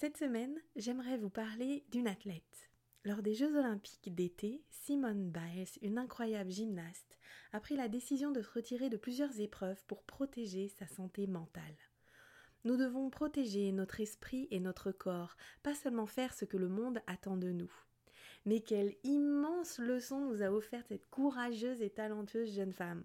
Cette semaine, j'aimerais vous parler d'une athlète. Lors des Jeux olympiques d'été, Simone Biles, une incroyable gymnaste, a pris la décision de se retirer de plusieurs épreuves pour protéger sa santé mentale. Nous devons protéger notre esprit et notre corps, pas seulement faire ce que le monde attend de nous. Mais quelle immense leçon nous a offerte cette courageuse et talentueuse jeune femme.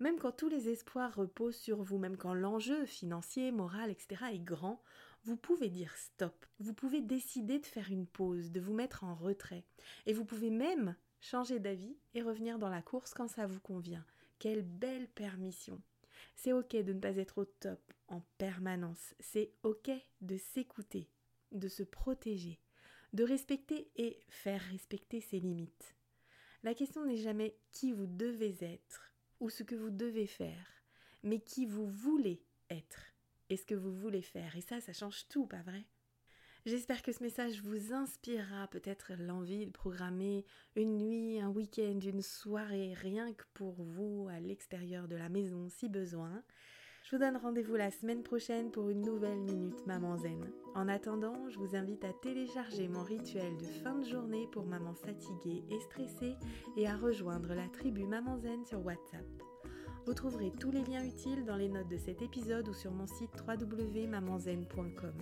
Même quand tous les espoirs reposent sur vous, même quand l'enjeu financier, moral, etc. est grand, vous pouvez dire stop. Vous pouvez décider de faire une pause, de vous mettre en retrait. Et vous pouvez même changer d'avis et revenir dans la course quand ça vous convient. Quelle belle permission. C'est ok de ne pas être au top en permanence. C'est ok de s'écouter, de se protéger, de respecter et faire respecter ses limites. La question n'est jamais qui vous devez être ou ce que vous devez faire, mais qui vous voulez être et ce que vous voulez faire. Et ça, ça change tout, pas vrai? J'espère que ce message vous inspirera peut-être l'envie de programmer une nuit, un week-end, une soirée, rien que pour vous à l'extérieur de la maison si besoin. Je vous donne rendez-vous la semaine prochaine pour une nouvelle Minute Maman Zen. En attendant, je vous invite à télécharger mon rituel de fin de journée pour maman fatiguée et stressée et à rejoindre la tribu Maman Zen sur WhatsApp. Vous trouverez tous les liens utiles dans les notes de cet épisode ou sur mon site www.mamanzen.com.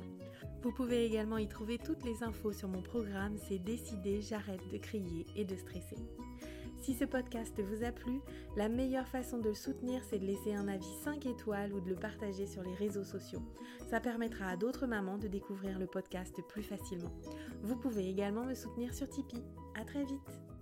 Vous pouvez également y trouver toutes les infos sur mon programme C'est décidé, j'arrête de crier et de stresser. Si ce podcast vous a plu, la meilleure façon de le soutenir, c'est de laisser un avis 5 étoiles ou de le partager sur les réseaux sociaux. Ça permettra à d'autres mamans de découvrir le podcast plus facilement. Vous pouvez également me soutenir sur Tipeee. À très vite!